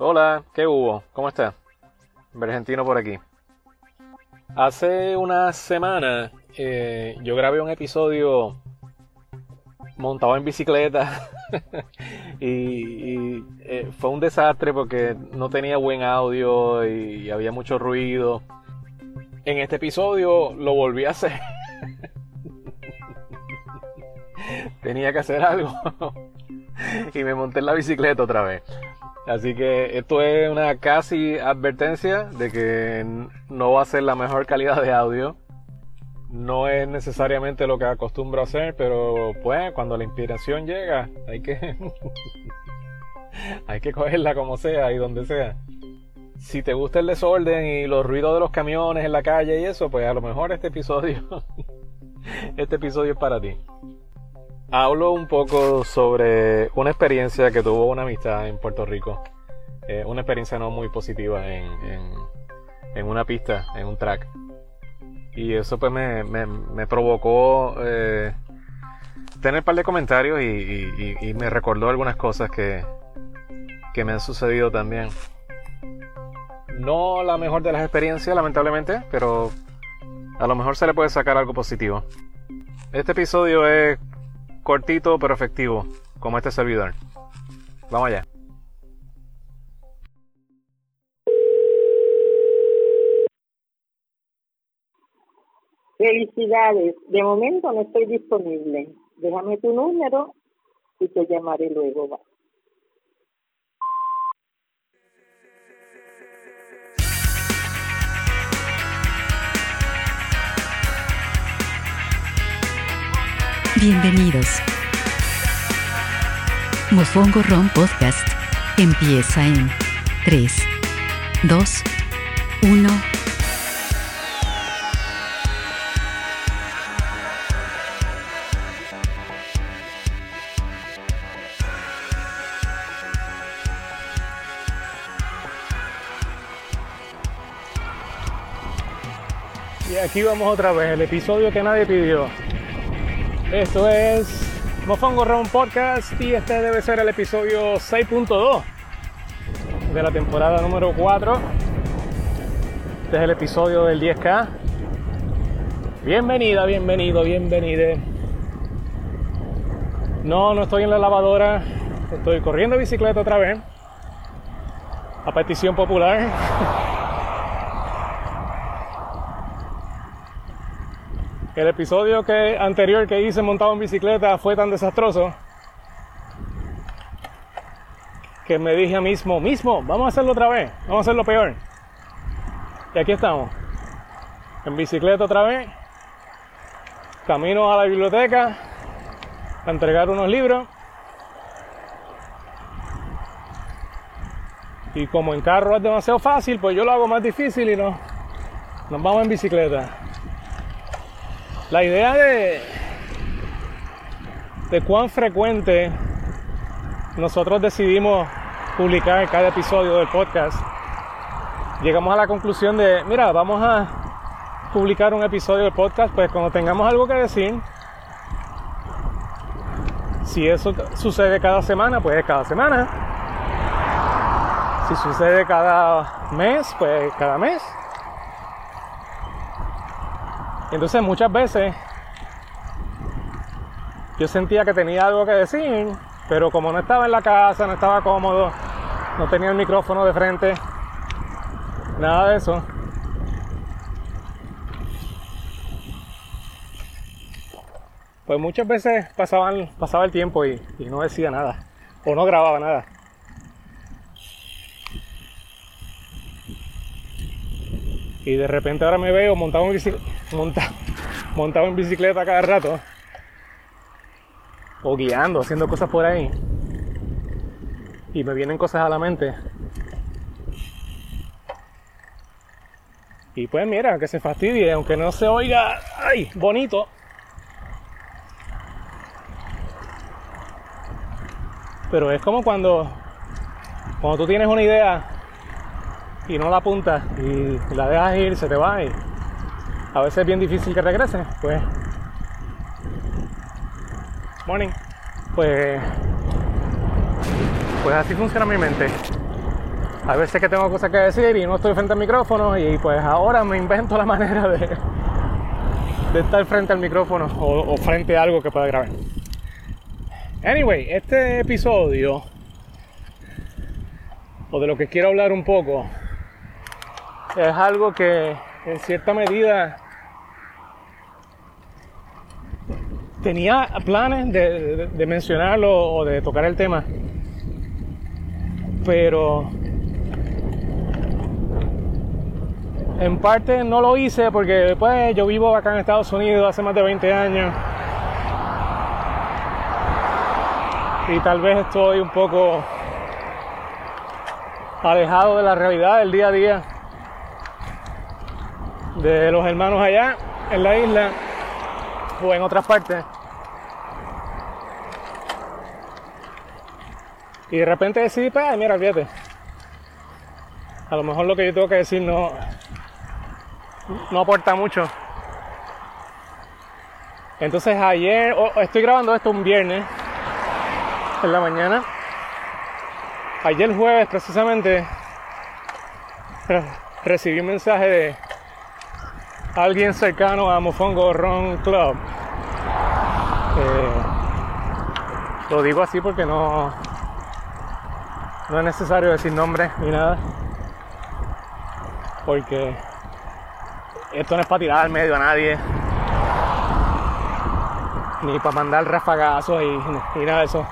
Hola, ¿qué hubo? ¿Cómo estás? Argentino por aquí. Hace una semana eh, yo grabé un episodio montado en bicicleta y, eh, fue un desastre porque no tenía buen audio y había mucho ruido. En este episodio lo volví a hacer. tenía que hacer algo y me monté en la bicicleta otra vez. Así que esto es una casi advertencia de que no va a ser la mejor calidad de audio. No es necesariamente lo que acostumbro a hacer, pero pues cuando la inspiración llega, hay que hay que cogerla como sea y donde sea. Si te gusta el desorden y los ruidos de los camiones en la calle y eso, pues a lo mejor este episodio este episodio es para ti hablo un poco sobre una experiencia que tuvo una amistad en Puerto Rico. Eh, una experiencia no muy positiva en, en, una pista, en un track. Y eso pues me, me, provocó eh, tener un par de comentarios y, y, me recordó algunas cosas que, que me han sucedido también. No la mejor de las experiencias, lamentablemente, pero a lo mejor se le puede sacar algo positivo. Este episodio es cortito pero efectivo, como este servidor. Vamos allá. Felicidades. De momento no estoy disponible. Déjame tu número y te llamaré luego. Bienvenidos. Mofongo Ron Podcast empieza en 3, 2, 1. Y aquí vamos otra vez, el episodio que nadie pidió. Esto es Mofongo Round Podcast y este debe ser el episodio 6.2 de la temporada número 4. Este es el episodio del 10K. Bienvenida, bienvenido, bienvenide. No, no estoy en la lavadora, estoy corriendo bicicleta otra vez. A petición popular. El episodio que, anterior que hice montado en bicicleta fue tan desastroso que me dije a mismo, mismo, vamos a hacerlo otra vez, vamos a hacerlo peor. Y aquí estamos, en bicicleta otra vez, camino a la biblioteca a entregar unos libros. Y como en carro es demasiado fácil, pues yo lo hago más difícil y no, nos vamos en bicicleta. La idea de, de cuán frecuente nosotros decidimos publicar cada episodio del podcast, llegamos a la conclusión de, mira, vamos a publicar un episodio del podcast, pues cuando tengamos algo que decir, si eso sucede cada semana, pues cada semana. Si sucede cada mes, pues cada mes. Entonces muchas veces yo sentía que tenía algo que decir, pero como no estaba en la casa, no estaba cómodo, no tenía el micrófono de frente, nada de eso. Pues muchas veces pasaban, pasaba el tiempo y, no decía nada, o no grababa nada. Y de repente ahora me veo montado en bicicleta, montado, en bicicleta cada rato. O guiando, haciendo cosas por ahí. Y me vienen cosas a la mente. Y pues mira, que se fastidie, aunque no se oiga, ay, bonito. Pero es como cuando, cuando tú tienes una idea y no la apuntas y la dejas ir, se te va y a veces es bien difícil que regrese, pues morning, pues pues así funciona mi mente. a veces que tengo cosas que decir y no estoy frente al micrófono y pues ahora me invento la manera de, de estar frente al micrófono o, o frente a algo que pueda grabar. Anyway, este episodio, o de lo que quiero hablar un poco, es algo que en cierta medida tenía planes de, mencionarlo o de tocar el tema, pero en parte no lo hice porque pues yo vivo acá en Estados Unidos hace más de 20 años y tal vez estoy un poco alejado de la realidad del día a día de los hermanos allá en la isla o en otras partes. Y de repente decidí, pues, mira, fíjate. A lo mejor lo que yo tengo que decir no, no aporta mucho. Entonces ayer, o- estoy grabando esto un viernes en la mañana. Ayer jueves precisamente re- recibí un mensaje de alguien cercano a Mofongo Ron Club. Eh, lo digo así porque no, no es necesario decir nombre ni nada. Porque esto no es para tirar al medio a nadie. Ni para mandar rafagazos y, y nada de eso.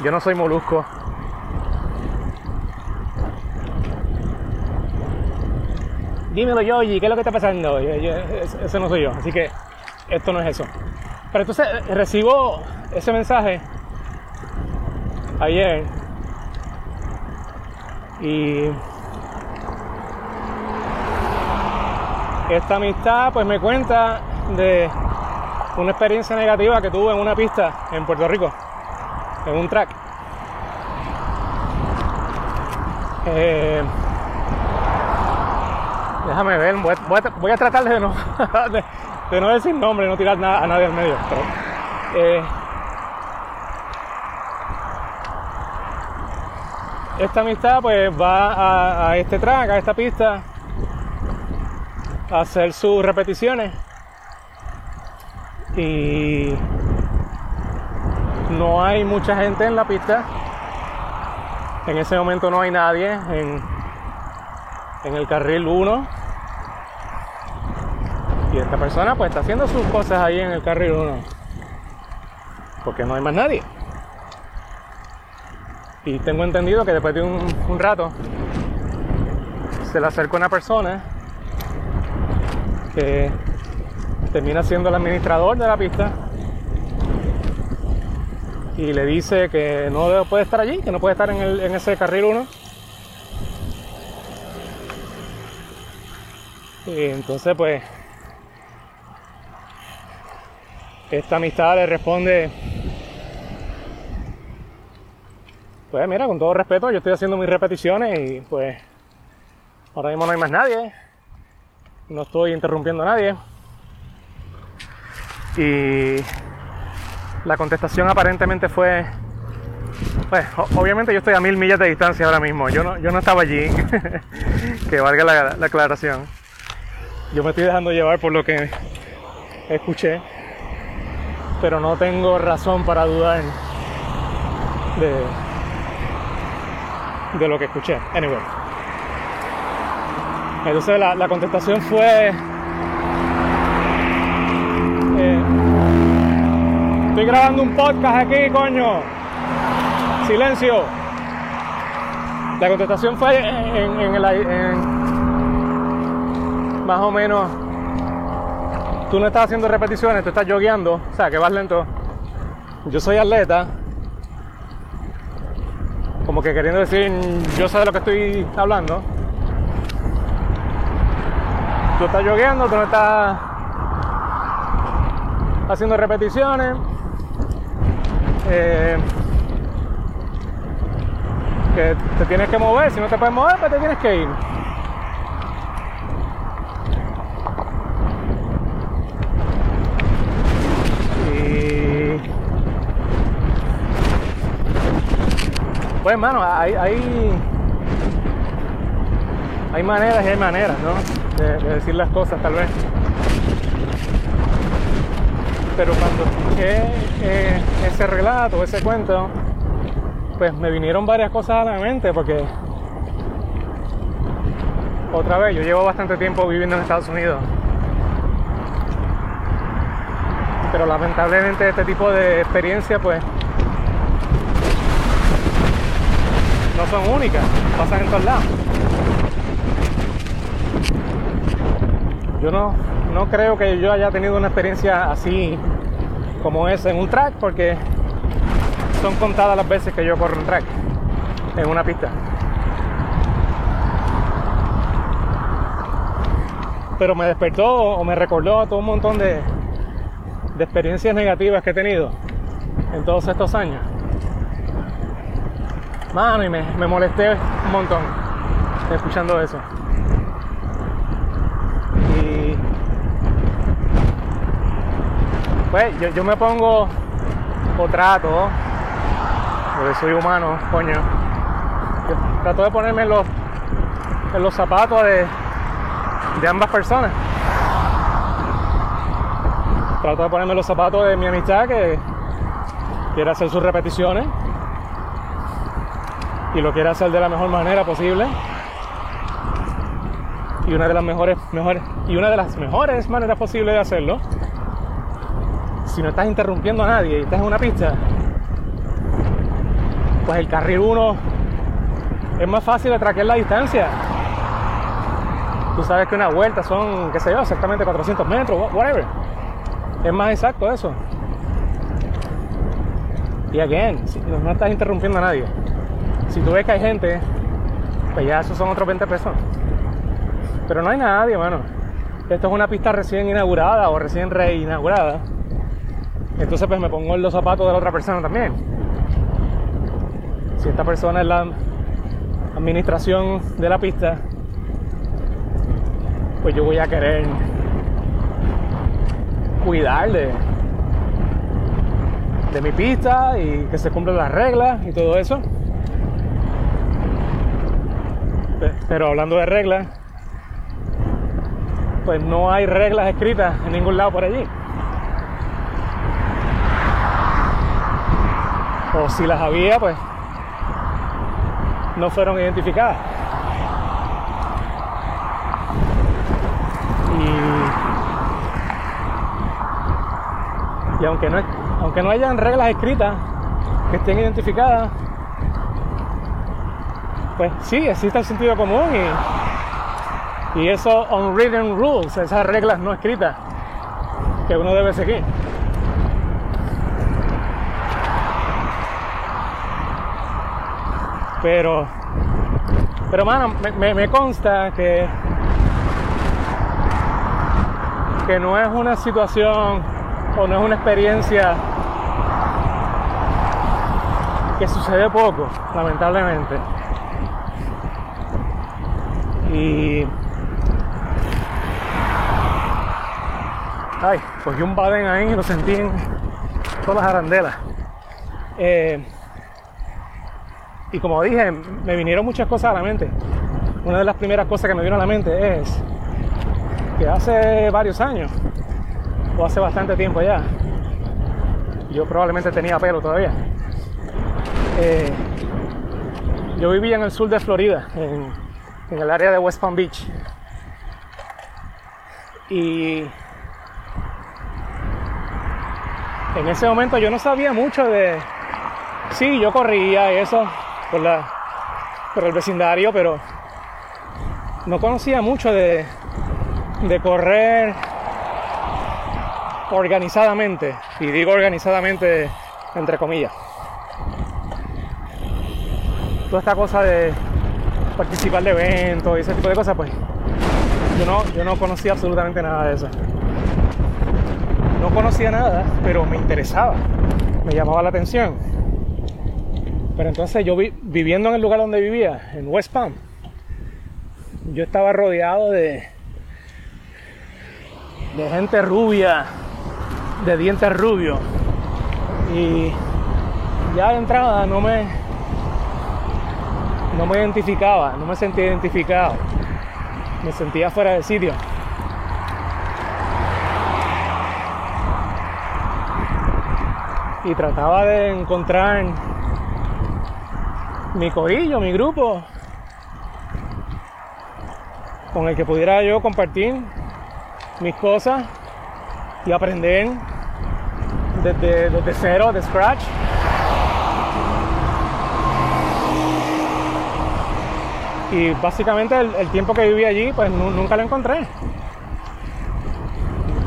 Yo no soy molusco. Dímelo, Yoyi, ¿qué es lo que está pasando? Yo- ese no soy yo, así que esto no es eso. Pero entonces eh, recibo ese mensaje ayer y esta amistad pues me cuenta de una experiencia negativa que tuve en una pista en Puerto Rico, en un track. Eh, déjame ver, voy a, tratar de no, de, no decir nombre, no tirar nada, a nadie al medio. eh, esta amistad pues va a, a este track, a esta pista, a hacer sus repeticiones y no hay mucha gente en la pista. En ese momento no hay nadie en, en el carril 1. Y esta persona pues está haciendo sus cosas ahí en el carril 1. Porque no hay más nadie. Y tengo entendido que después de un, rato se le acerca una persona que termina siendo el administrador de la pista y le dice que no puede estar allí, que no puede estar en, en ese carril 1. Y entonces pues esta amistad le responde, pues mira, con todo respeto, yo estoy haciendo mis repeticiones y pues ahora mismo no hay más nadie, no estoy interrumpiendo a nadie. Y la contestación aparentemente fue, pues obviamente yo estoy a mil millas de distancia ahora mismo, yo no, yo no estaba allí, que valga la, la aclaración. Yo me estoy dejando llevar por lo que escuché, pero no tengo razón para dudar de, de lo que escuché. Anyway. Entonces la, contestación fue... eh, estoy grabando un podcast aquí, coño. Silencio. La contestación fue en, en en- más o menos tú no estás haciendo repeticiones, tú estás jogueando, o sea, que vas lento. Yo soy atleta, como que queriendo decir, yo sé de lo que estoy hablando. Tú estás jogueando, tú no estás haciendo repeticiones. Eh, que te tienes que mover, si no te puedes mover, pues te tienes que ir. Y pues hermano, hay, hay maneras y hay maneras, ¿no? De, de decir las cosas tal vez. Pero cuando escuché eh, ese relato, ese cuento, pues me vinieron varias cosas a la mente porque otra vez, yo llevo bastante tiempo viviendo en Estados Unidos. Pero lamentablemente este tipo de experiencias pues son únicas, pasan en todos lados. Yo no, no creo que yo haya tenido una experiencia así como es en un track porque son contadas las veces que yo corro un track en una pista. Pero me despertó o me recordó a todo un montón de, de experiencias negativas que he tenido en todos estos años. Mano, y me, molesté un montón escuchando eso. Y pues yo, yo me pongo o trato, porque soy humano, coño. Trato de ponerme en los, en los zapatos de, de ambas personas. Trato de ponerme los zapatos de mi amistad que quiere hacer sus repeticiones y lo quiere hacer de la mejor manera posible. Y una de las mejores, mejores y una de las mejores maneras posibles de hacerlo, si no estás interrumpiendo a nadie y estás en una pista, pues el carril 1 es más fácil de traquear la distancia. Tú sabes que una vuelta son, qué sé yo, exactamente 400 metros, whatever. Es más exacto eso. Y again, no estás interrumpiendo a nadie. Si tú ves que hay gente, pues ya esos son otros 20 pesos. Pero no hay nadie, mano. Esto es una pista recién inaugurada o recién reinaugurada. Entonces pues me pongo en los zapatos de la otra persona también. Si esta persona es la administración de la pista, pues yo voy a querer cuidar de, de mi pista y que se cumplan las reglas y todo eso. Pero hablando de reglas, pues no hay reglas escritas en ningún lado por allí. O si las había, pues no fueron identificadas. Y, y aunque, no, aunque no hayan reglas escritas que estén identificadas, pues sí, existe el sentido común y, y esos unwritten rules, esas reglas no escritas que uno debe seguir. Pero, pero mano, me, me consta que, que no es una situación o no es una experiencia que sucede poco, lamentablemente. Y. Ay, cogí un baden ahí y lo sentí en todas las arandelas. Eh, y como dije, me vinieron muchas cosas a la mente. Una de las primeras cosas que me vino a la mente es que hace varios años, o hace bastante tiempo ya, yo probablemente tenía pelo todavía. Eh, yo vivía en el sur de Florida, en, en el área de West Palm Beach. Y en ese momento yo no sabía mucho de... Sí, yo corría y eso por, la, por el vecindario, pero no conocía mucho de, de correr organizadamente. Y digo organizadamente entre comillas. Toda esta cosa de participar de eventos y ese tipo de cosas, pues yo no, yo no conocía absolutamente nada de eso. No conocía nada, pero me interesaba, me llamaba la atención. Pero entonces yo vi, viviendo en el lugar donde vivía, en West Palm, yo estaba rodeado de, de gente rubia, de dientes rubios. Y ya de entrada no me, no me identificaba, no me sentía identificado. me sentía fuera de sitio. Y trataba de encontrar mi corillo, mi grupo, con el que pudiera yo compartir mis cosas y aprender desde, desde cero, de scratch. Y básicamente el, tiempo que viví allí, pues nunca lo encontré.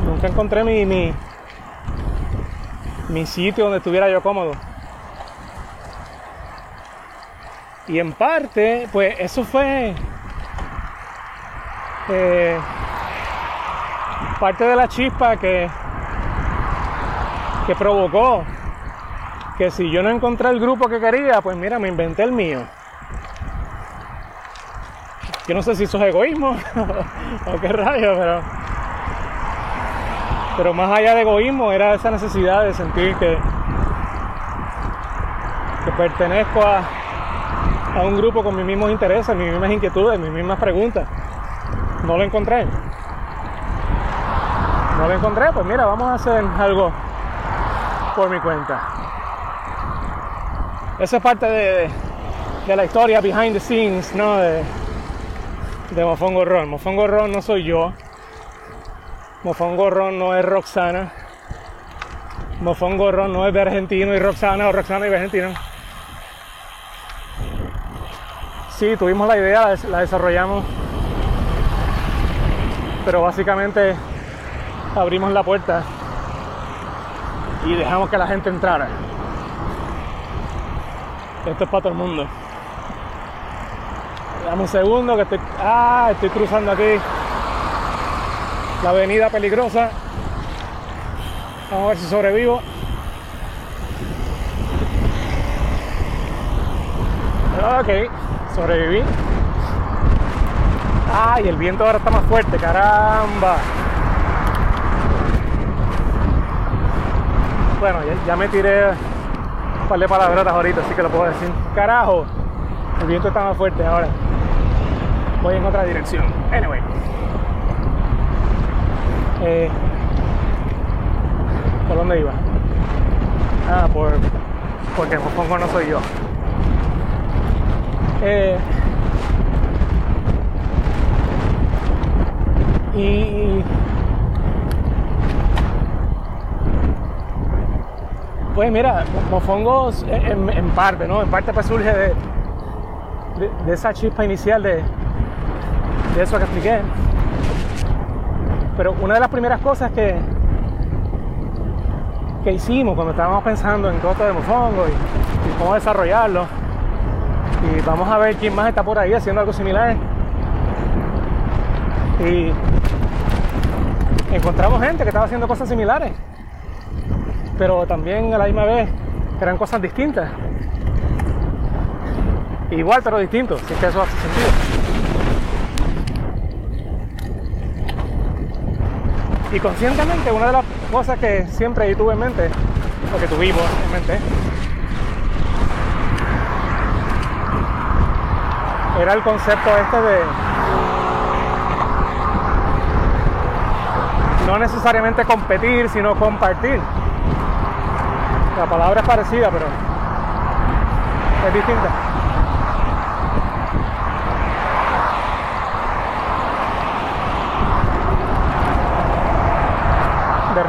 Nunca encontré mi, mi, mi sitio donde estuviera yo cómodo. Y en parte, pues eso fue eh, parte de la chispa que, que provocó que si yo no encontré el grupo que quería, pues mira, me inventé el mío. Yo no sé si eso es egoísmo o qué rayo, pero. Pero más allá de egoísmo era esa necesidad de sentir que, que pertenezco a, a un grupo con mis mismos intereses, mis mismas inquietudes, mis mismas preguntas. No lo encontré. No lo encontré, pues mira, vamos a hacer algo por mi cuenta. Esa es parte de, de la historia behind the scenes, ¿no? De Mofongo Ron. Mofongo Ron no soy yo. Mofongo Ron no es Roxana. Mofongo Ron no es de argentino y Roxana o Roxana y argentino. Sí, tuvimos la idea, la desarrollamos. Pero básicamente abrimos la puerta y dejamos que la gente entrara. Esto es para todo el mundo. Dame un segundo que estoy. Ah, estoy cruzando aquí la avenida peligrosa. Vamos a ver si sobrevivo. Ok, sobreviví. Ay, el viento ahora está más fuerte, caramba. Bueno, ya, me tiré un par de palabras ahorita, así que lo puedo decir. Carajo, el viento está más fuerte ahora voy en otra dirección. Anyway. Eh, ¿Por dónde iba? Ah, por. Porque pongo no soy yo. Eh, y. Pues mira, Mofongos en, en, parte, ¿no? En parte pues surge de, de esa chispa inicial de, de eso que expliqué. Pero una de las primeras cosas que, que hicimos cuando estábamos pensando en costo de mofongo y, cómo desarrollarlo, y vamos a ver quién más está por ahí haciendo algo similar. Y encontramos gente que estaba haciendo cosas similares, pero también a la misma vez eran cosas distintas. Igual pero distintos, si es que eso hace sentido. Y conscientemente una de las cosas que siempre tuve en mente, o que tuvimos en mente, era el concepto este de no necesariamente competir, sino compartir. La palabra es parecida, pero es distinta.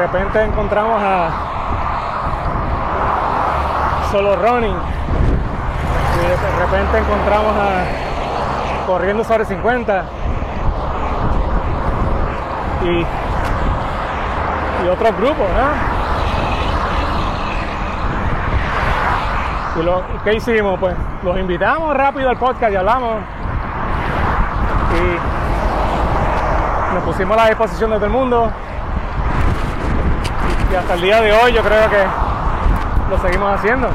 Repente encontramos a Solo Running y de repente encontramos a Corriendo sobre 50 y, y otros grupos, ¿Y lo, qué hicimos? Pues los invitamos rápido al podcast y hablamos. Y nos pusimos a la disposición de todo el mundo y hasta el día de hoy yo creo que lo seguimos haciendo.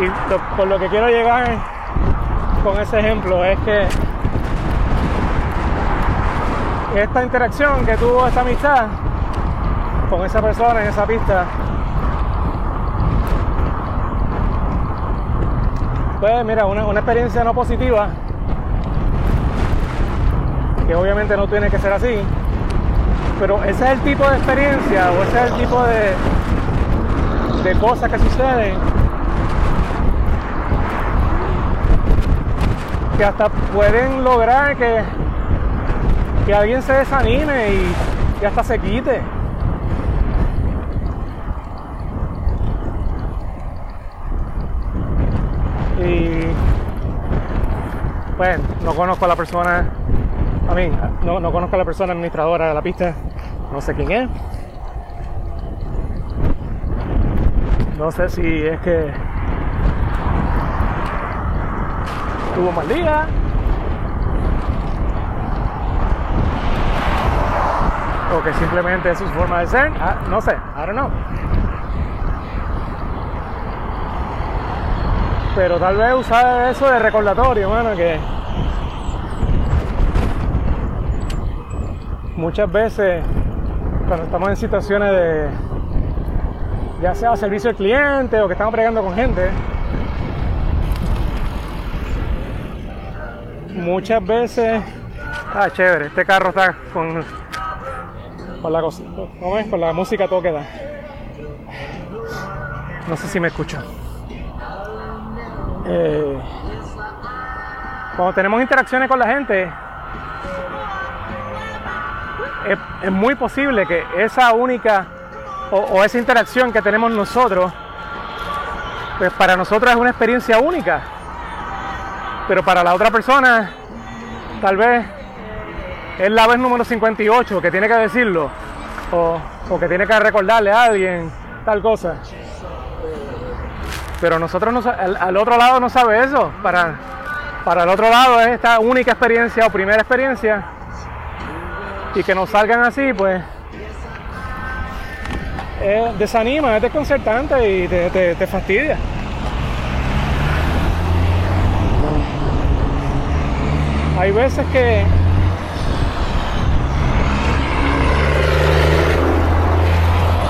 Y por lo que quiero llegar con ese ejemplo es que esta interacción que tuvo esta amistad con esa persona en esa pista Pues mira, una, una experiencia no positiva, obviamente no tiene que ser así, pero ese es el tipo de experiencia o ese es el tipo de, de cosas que suceden que hasta pueden lograr que, que alguien se desanime y, y hasta se quite. Y pues no conozco a la persona, a mí, no, no conozco a la persona administradora de la pista, no sé quién es. No sé si es que tuvo mal día. O que simplemente es su forma de ser. Ah, no sé, I don't know. Pero tal vez usar eso de recordatorio, mano, que muchas veces cuando estamos en situaciones de ya sea servicio al cliente o que estamos pregando con gente, muchas veces, ah, chévere, este carro está con, con la ¿cómo la música todo que da. No sé si me escucho. Eh, cuando tenemos interacciones con la gente, es, muy posible que esa única o, esa interacción que tenemos nosotros, pues para nosotros es una experiencia única. Pero para la otra persona, tal vez es la vez número 58 que tiene que decirlo, o, o que tiene que recordarle a alguien tal cosa. Pero nosotros no, al, al, otro lado no sabe eso. Para, para el otro lado es esta única experiencia o primera experiencia. Y que nos salgan así, pues eh, desanima, es desconcertante y te, te, fastidia. Hay veces que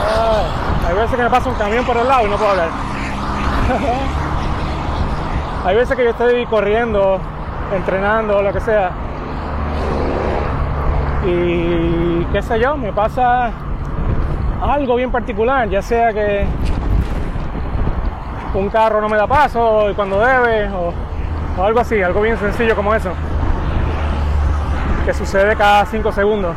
ah, hay veces que me pasa un camión por el lado y no puedo hablar. hay veces que yo estoy corriendo, entrenando o lo que sea. Y qué sé yo, me pasa algo bien particular, ya sea que un carro no me da paso y cuando debe, o, algo así, algo bien sencillo como eso, que sucede cada 5 segundos.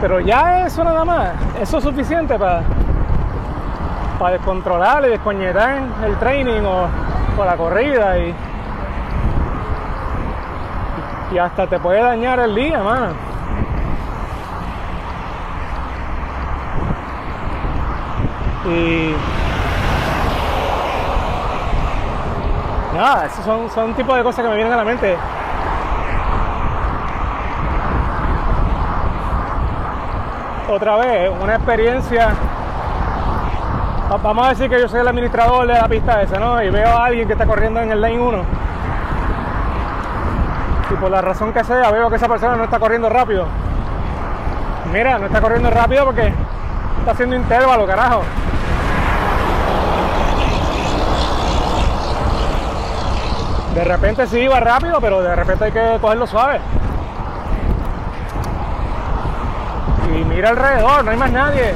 Pero ya eso nada más, eso es suficiente para, para descontrolar y descoñetar el training o, o la corrida y, y hasta te puede dañar el día, mano. Y nada, esos son, son tipo de cosas que me vienen a la mente. Otra vez, una experiencia. Vamos a decir que yo soy el administrador de la pista esa, ¿no? Y veo a alguien que está corriendo en el lane 1. Y por la razón que sea, veo que esa persona no está corriendo rápido. Mira, no está corriendo rápido porque está haciendo intervalo, carajo. De repente sí iba rápido, pero de repente hay que cogerlo suave. Y mira alrededor, no hay más nadie.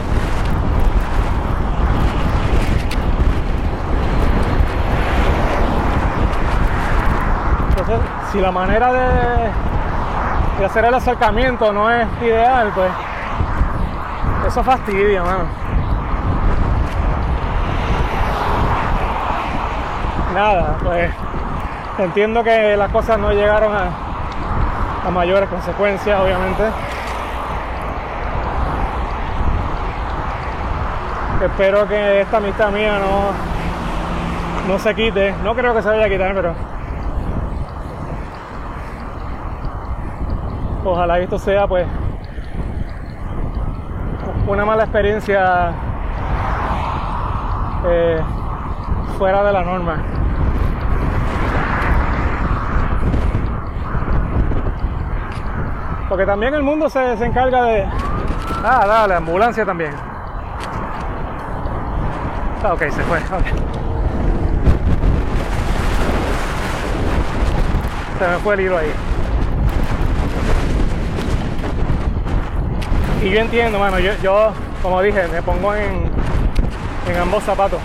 Entonces, si la manera de, hacer el acercamiento no es ideal, pues eso fastidia, mano. Nada, pues entiendo que las cosas no llegaron a, a mayores consecuencias, obviamente. Espero que esta amistad mía no, no se quite. No creo que se vaya a quitar, pero ojalá esto sea pues una mala experiencia eh, fuera de la norma. Porque también el mundo se, se encarga de. Ah, dale, ambulancia también. Ah, ok, se fue. Okay. Se me fue el hilo ahí. Y yo entiendo, mano, yo, yo como dije, me pongo en, en ambos zapatos.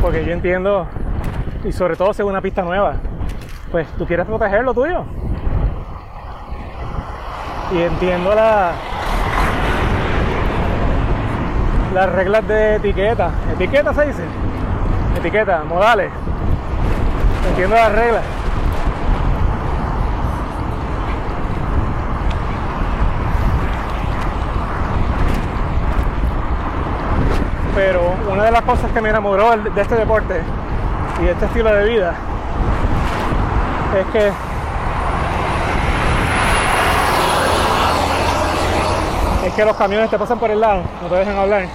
Porque yo entiendo, y sobre todo según una pista nueva, pues tú quieres proteger lo tuyo. Y entiendo la, las reglas de etiqueta. ¿Etiqueta se dice? Etiqueta, modales. Entiendo las reglas. Pero una de las cosas que me enamoró de este deporte y de este estilo de vida es que es que los camiones te pasan por el lado, no te dejan hablar.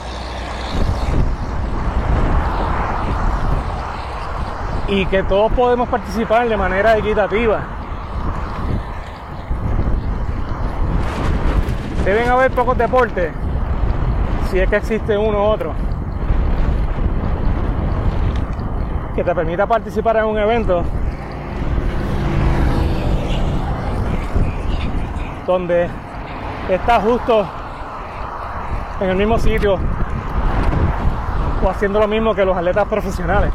Y que todos podemos participar de manera equitativa. Deben haber pocos deportes, si es que existe uno u otro, que te permita participar en un evento donde estás justo en el mismo sitio o haciendo lo mismo que los atletas profesionales.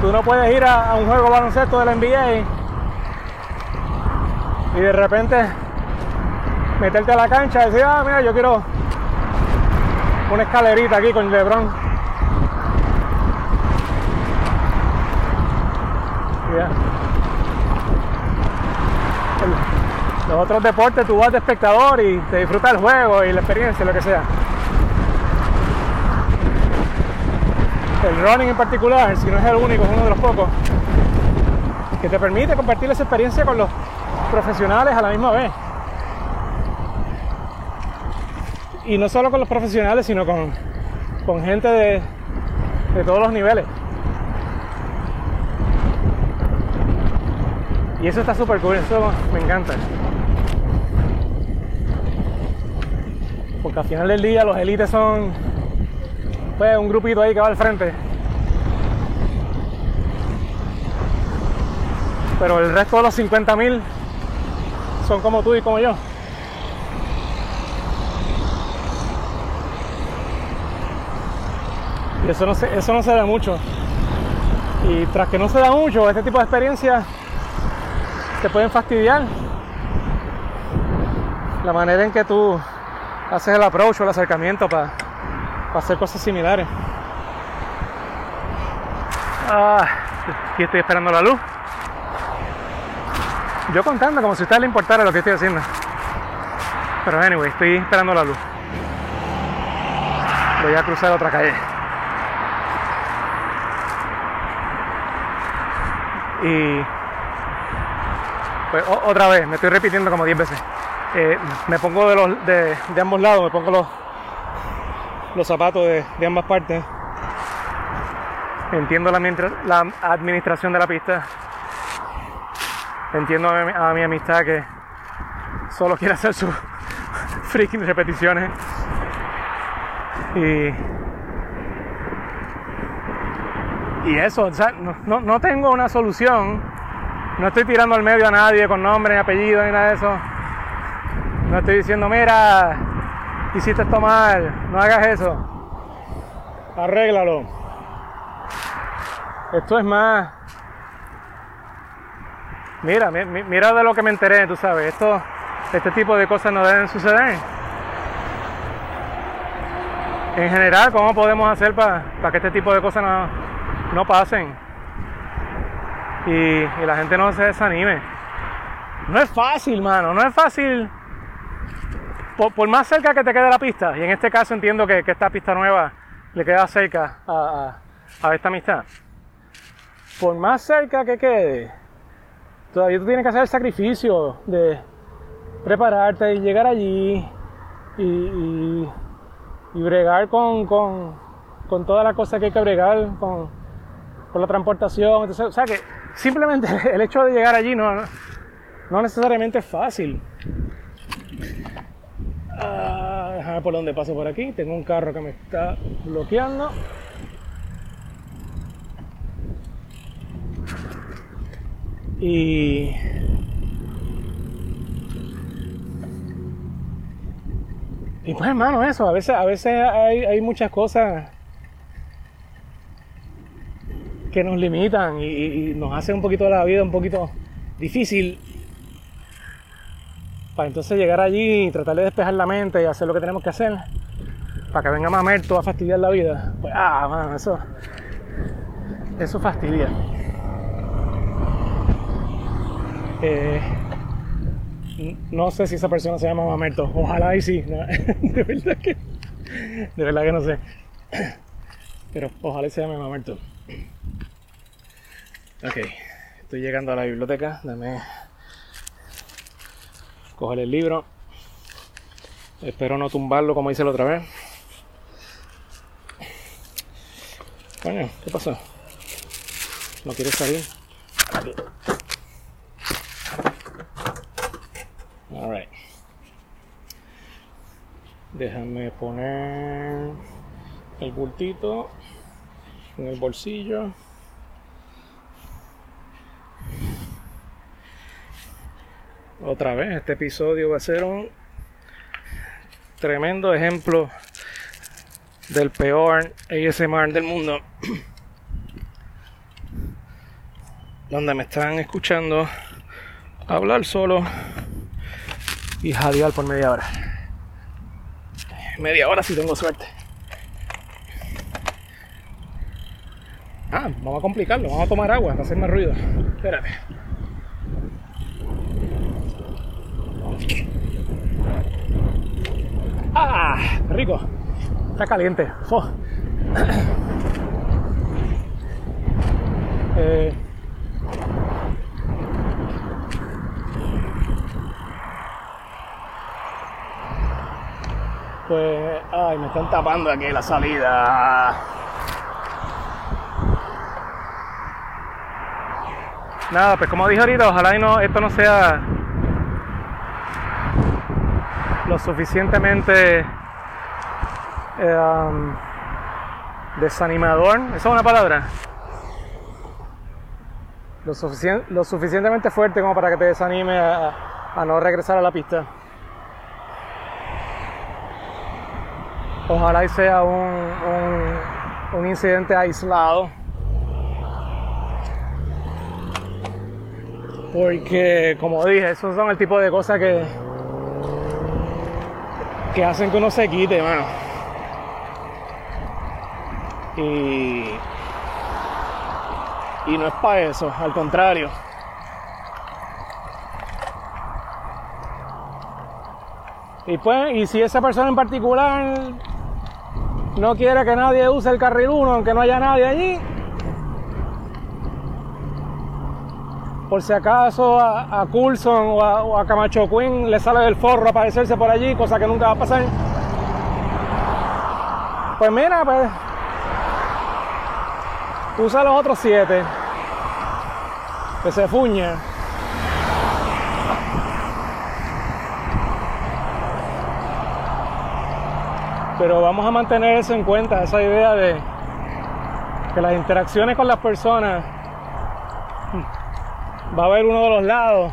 Tú no puedes ir a, un juego baloncesto de la NBA y de repente meterte a la cancha y decir, ah, mira, yo quiero una escalerita aquí con LeBron. los otros deportes tú vas de espectador y te disfrutas el juego y la experiencia, lo que sea. El running en particular, si no es el único, es uno de los pocos, que te permite compartir esa experiencia con los profesionales a la misma vez. Y no solo con los profesionales, sino con, con gente de, de todos los niveles. Y eso está súper cool, eso me encanta. Porque al final del día los élites son pues, un grupito ahí que va al frente. Pero el resto de los 50.000 son como tú y como yo. Y eso no se, eso no se da mucho. Y tras que no se da mucho, este tipo de experiencias te pueden fastidiar. La manera en que tú haces el approach o el acercamiento para hacer cosas similares. Ah, aquí estoy esperando la luz. Yo contando como si a usted le importara lo que estoy haciendo. Pero anyway, estoy esperando la luz. Voy a cruzar otra calle. Y pues otra vez, me estoy repitiendo como 10 veces. Eh, me pongo de, los, de, ambos lados, me pongo los, los zapatos de, ambas partes. Entiendo la, la, administración de la pista. Entiendo a mi, amistad que solo quiere hacer sus freaking repeticiones. Y, y eso, no, no tengo una solución. No estoy tirando al medio a nadie con nombre ni apellido ni nada de eso no estoy diciendo, mira, hiciste esto mal, no hagas eso. Arréglalo. Esto es más. Mira, mira de lo que me enteré, tú sabes. Esto, este tipo de cosas no deben suceder. En general, ¿cómo podemos hacer para que este tipo de cosas no, pasen? Y, y la gente no se desanime. No es fácil, mano, no es fácil por, más cerca que te quede la pista, y en este caso entiendo que, esta pista nueva le queda cerca a, esta amistad, por más cerca que quede, todavía tú tienes que hacer el sacrificio de prepararte y llegar allí y, bregar con, con, toda la cosa que hay que bregar, con, la transportación. o sea que simplemente el hecho de llegar allí no, no necesariamente es fácil. Ah, ver por dónde paso por aquí. Tengo un carro que me está bloqueando. Y Y pues hermano, eso, a veces, a veces hay, hay muchas cosas que nos limitan y, nos hacen un poquito la vida un poquito difícil para entonces llegar allí y tratar de despejar la mente y hacer lo que tenemos que hacer para que venga Mamerto a fastidiar la vida. Pues, ah, man, eso, eso fastidia. Eh, no sé si esa persona se llama Mamerto. Ojalá y sí. De verdad que. De verdad que no sé. Pero ojalá y se llame Mamerto. Ok. Estoy llegando a la biblioteca. Dame. Coger el libro. Espero no tumbarlo como hice la otra vez. Coño, ¿qué pasó? ¿No quieres salir? Alright. Déjame poner el bultito en el bolsillo. Otra vez, este episodio va a ser un tremendo ejemplo del peor ASMR del mundo. Donde me están escuchando hablar solo y jadear por media hora. Media hora si tengo suerte. Ah, vamos a complicarlo, vamos a tomar agua para hacer más ruido. Espérate. ¡Ah! Rico. Está caliente. Fo. Eh, pues, ay, me están tapando aquí la salida. Nada, pues como dije ahorita, ojalá y esto no sea lo suficientemente um, desanimador. ¿Esa es una palabra? Lo, lo suficientemente fuerte como para que te desanime a, a no regresar a la pista. Ojalá y sea un, un, un incidente aislado. Porque, como dije, esos son el tipo de cosas que, que hacen que uno se quite, mano. Y, y no es para eso, al contrario. Y pues, y si esa persona en particular no quiere que nadie use el carril 1, aunque no haya nadie allí, por si acaso a, a Coulson o a, Camacho Quinn le sale del forro aparecerse por allí, cosa que nunca va a pasar. Pues mira, pues usa los otros siete. Que se fuña. Pero vamos a mantener eso en cuenta, esa idea de que las interacciones con las personas va a haber uno de los lados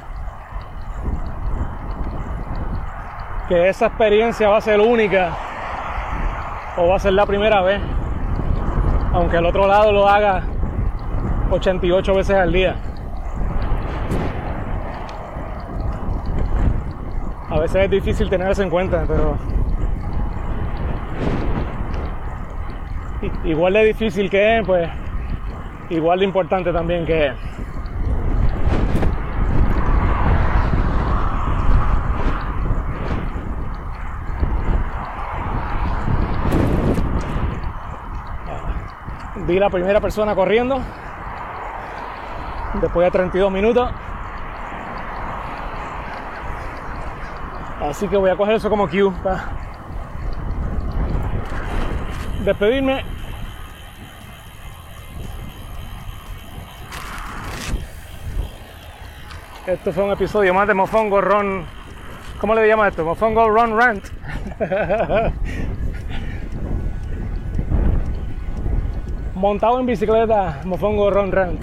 que esa experiencia va a ser única o va a ser la primera vez, aunque el otro lado lo haga 88 veces al día. A veces es difícil tener eso en cuenta, pero igual de difícil que es, pues igual de importante también que es. Vi la primera persona corriendo después de 32 minutos. Así que voy a coger eso como cue para despedirme. Esto fue un episodio más de Mofongo Ron ¿Cómo le llama esto? Mofongo Run Rant. Montado en bicicleta, Mofongo Run Rant.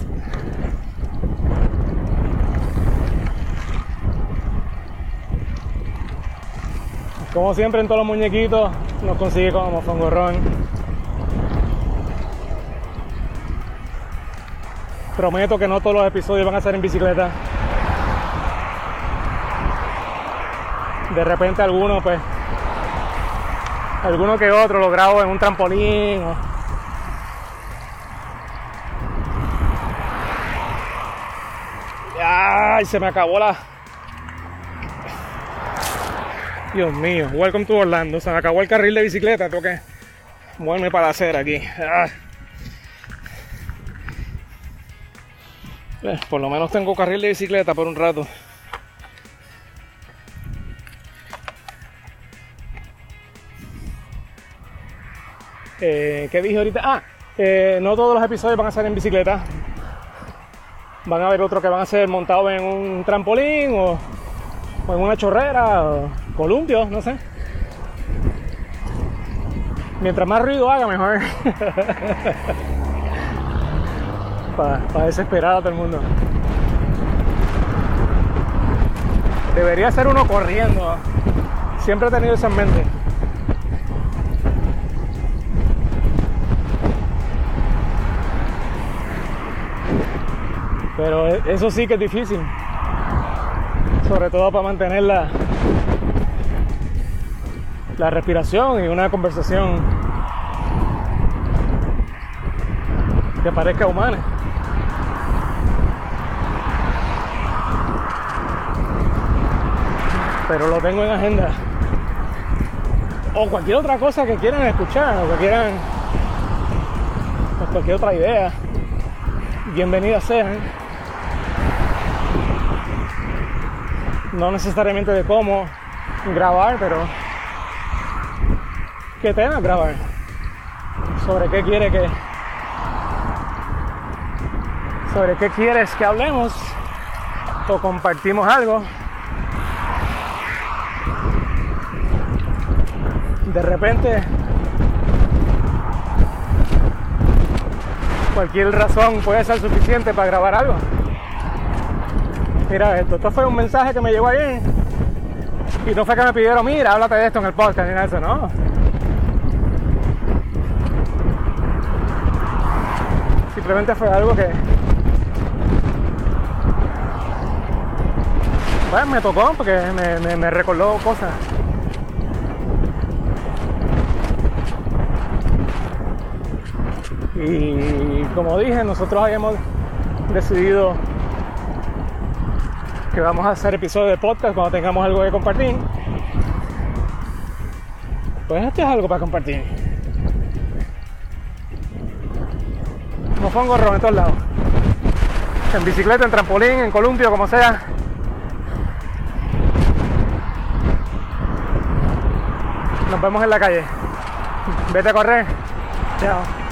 Como siempre en todos los muñequitos nos consigue con Mofongo Run. Prometo que no todos los episodios van a ser en bicicleta. De repente alguno, pues, alguno que otro lo grabo en un trampolín. o- Se me acabó la. Dios mío, welcome to Orlando. Se me acabó el carril de bicicleta, tengo que moverme para hacer aquí. Ah. Eh, por lo menos tengo carril de bicicleta por un rato. Eh, ¿Qué dije ahorita? Ah, eh, no todos los episodios van a ser en bicicleta. Van a haber otros que van a ser montados en un trampolín o, en una chorrera o columpio, no sé. Mientras más ruido haga, mejor. Para desesperar a todo el mundo. Debería ser uno corriendo. Siempre he tenido eso en mente. Pero e- eso sí que es difícil. Sobre todo para mantener la, la respiración y una conversación que parezca humana. Pero lo tengo en agenda. O cualquier otra cosa que quieran escuchar, o que quieran, pues cualquier otra idea bienvenidas sean. No necesariamente de cómo grabar, pero qué tema grabar. Sobre qué quiere que. Sobre qué quieres que hablemos. O compartimos algo. De repente cualquier razón puede ser suficiente para grabar algo. Mira esto, esto fue un mensaje que me llegó ayer y no fue que me pidieron, mira, háblate de esto en el podcast ni eso, no. Simplemente fue algo que bueno, me tocó porque me, me recordó cosas. Y como dije, nosotros habíamos decidido vamos a hacer episodios de podcast cuando tengamos algo que compartir. Pues este es algo para compartir. Como pongo ron en todos lados. En bicicleta, en trampolín, en columpio, como sea. Nos vemos en la calle. Vete a correr. Chao.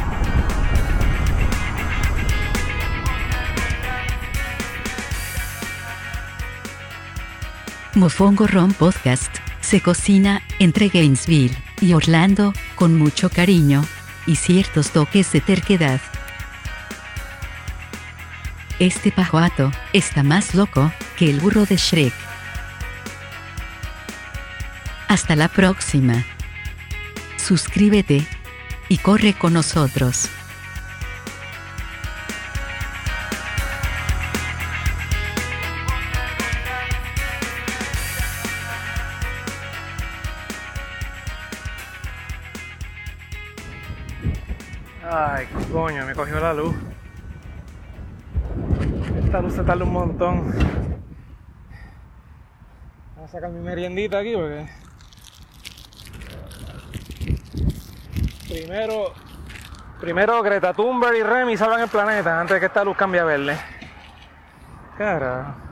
Mofongo Ron Podcast se cocina entre Gainesville y Orlando con mucho cariño y ciertos toques de terquedad. Este pajuato está más loco que el burro de Shrek. Hasta la próxima. Suscríbete y corre con nosotros. Un montón. Voy a sacar mi meriendita aquí porque. Primero. Primero Greta Thunberg y Remy salvan el planeta antes de que esta luz cambie a verde. Carajo.